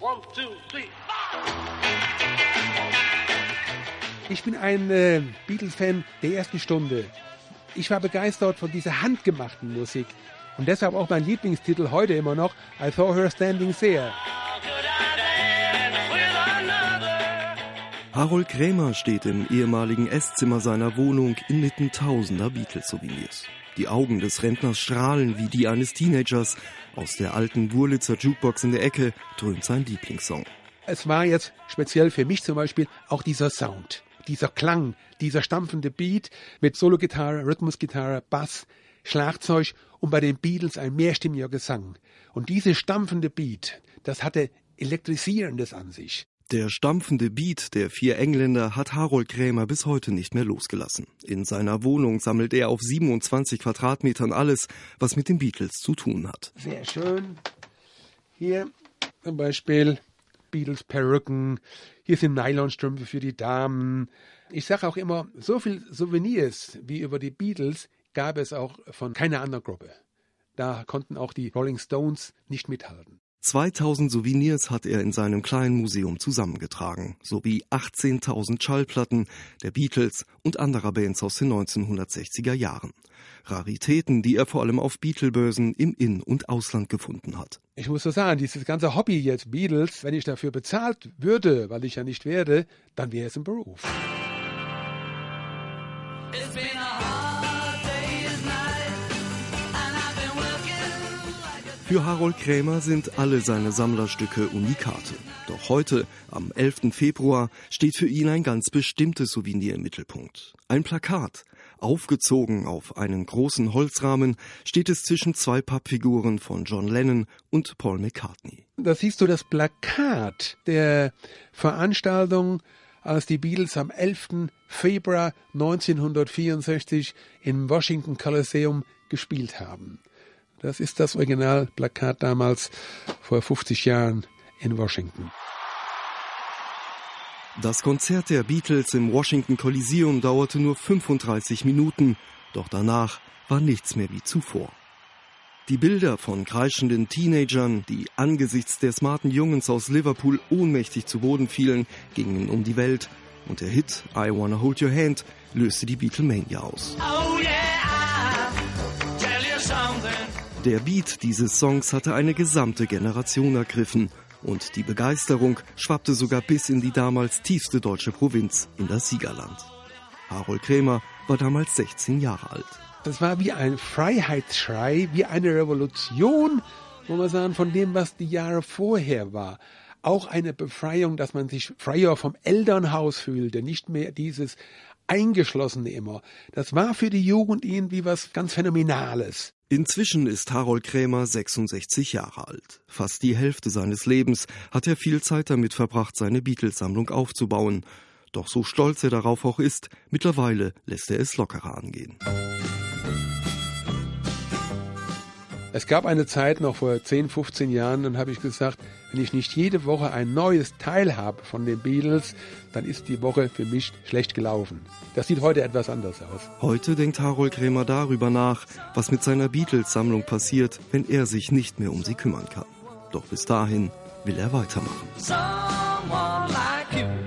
One, two, three. Ich bin ein äh, Beatles-Fan der ersten Stunde. Ich war begeistert von dieser handgemachten Musik. Und deshalb auch mein Lieblingstitel heute immer noch, I Saw Her Standing There. Harold Krämer steht im ehemaligen Esszimmer seiner Wohnung inmitten tausender Beatles-Souvenirs. Die Augen des Rentners strahlen wie die eines Teenagers. Aus der alten Wurlitzer Jukebox in der Ecke dröhnt sein Lieblingssong. Es war jetzt speziell für mich zum Beispiel auch dieser Sound, dieser Klang, dieser stampfende Beat mit Solo-Gitarre, Rhythmusgitarre, Bass, Schlagzeug und bei den Beatles ein mehrstimmiger Gesang. Und diese stampfende Beat, das hatte elektrisierendes an sich. Der stampfende Beat der vier Engländer hat Harold Krämer bis heute nicht mehr losgelassen. In seiner Wohnung sammelt er auf 27 Quadratmetern alles, was mit den Beatles zu tun hat. Sehr schön. Hier zum Beispiel Beatles Perücken. Hier sind Nylonstrümpfe für die Damen. Ich sage auch immer, so viel Souvenirs wie über die Beatles gab es auch von keiner anderen Gruppe. Da konnten auch die Rolling Stones nicht mithalten. 2000 Souvenirs hat er in seinem kleinen Museum zusammengetragen, sowie 18.000 Schallplatten der Beatles und anderer Bands aus den 1960er Jahren. Raritäten, die er vor allem auf Beatlebörsen im In- und Ausland gefunden hat. Ich muss so sagen, dieses ganze Hobby jetzt Beatles, wenn ich dafür bezahlt würde, weil ich ja nicht werde, dann wäre es ein Beruf. Für Harold Krämer sind alle seine Sammlerstücke Unikate. Doch heute, am 11. Februar, steht für ihn ein ganz bestimmtes Souvenir im Mittelpunkt. Ein Plakat. Aufgezogen auf einen großen Holzrahmen steht es zwischen zwei Pappfiguren von John Lennon und Paul McCartney. Da siehst du das Plakat der Veranstaltung, als die Beatles am 11. Februar 1964 im Washington Coliseum gespielt haben. Das ist das Originalplakat damals vor 50 Jahren in Washington. Das Konzert der Beatles im Washington Coliseum dauerte nur 35 Minuten, doch danach war nichts mehr wie zuvor. Die Bilder von kreischenden Teenagern, die angesichts der smarten Jungens aus Liverpool ohnmächtig zu Boden fielen, gingen um die Welt und der Hit I Wanna Hold Your Hand löste die Beatlemania aus. Oh yeah, Der Beat dieses Songs hatte eine gesamte Generation ergriffen und die Begeisterung schwappte sogar bis in die damals tiefste deutsche Provinz, in das Siegerland. Harold Krämer war damals 16 Jahre alt. Das war wie ein Freiheitsschrei, wie eine Revolution, wo man sagen, von dem, was die Jahre vorher war. Auch eine Befreiung, dass man sich freier vom Elternhaus fühlte, nicht mehr dieses Eingeschlossene immer. Das war für die Jugend irgendwie was ganz Phänomenales. Inzwischen ist Harold Krämer 66 Jahre alt. Fast die Hälfte seines Lebens hat er viel Zeit damit verbracht, seine Beatles-Sammlung aufzubauen. Doch so stolz er darauf auch ist, mittlerweile lässt er es lockerer angehen. Es gab eine Zeit noch vor 10, 15 Jahren, dann habe ich gesagt, wenn ich nicht jede Woche ein neues Teil habe von den Beatles, dann ist die Woche für mich schlecht gelaufen. Das sieht heute etwas anders aus. Heute denkt Harold Krämer darüber nach, was mit seiner Beatles-Sammlung passiert, wenn er sich nicht mehr um sie kümmern kann. Doch bis dahin will er weitermachen. Someone like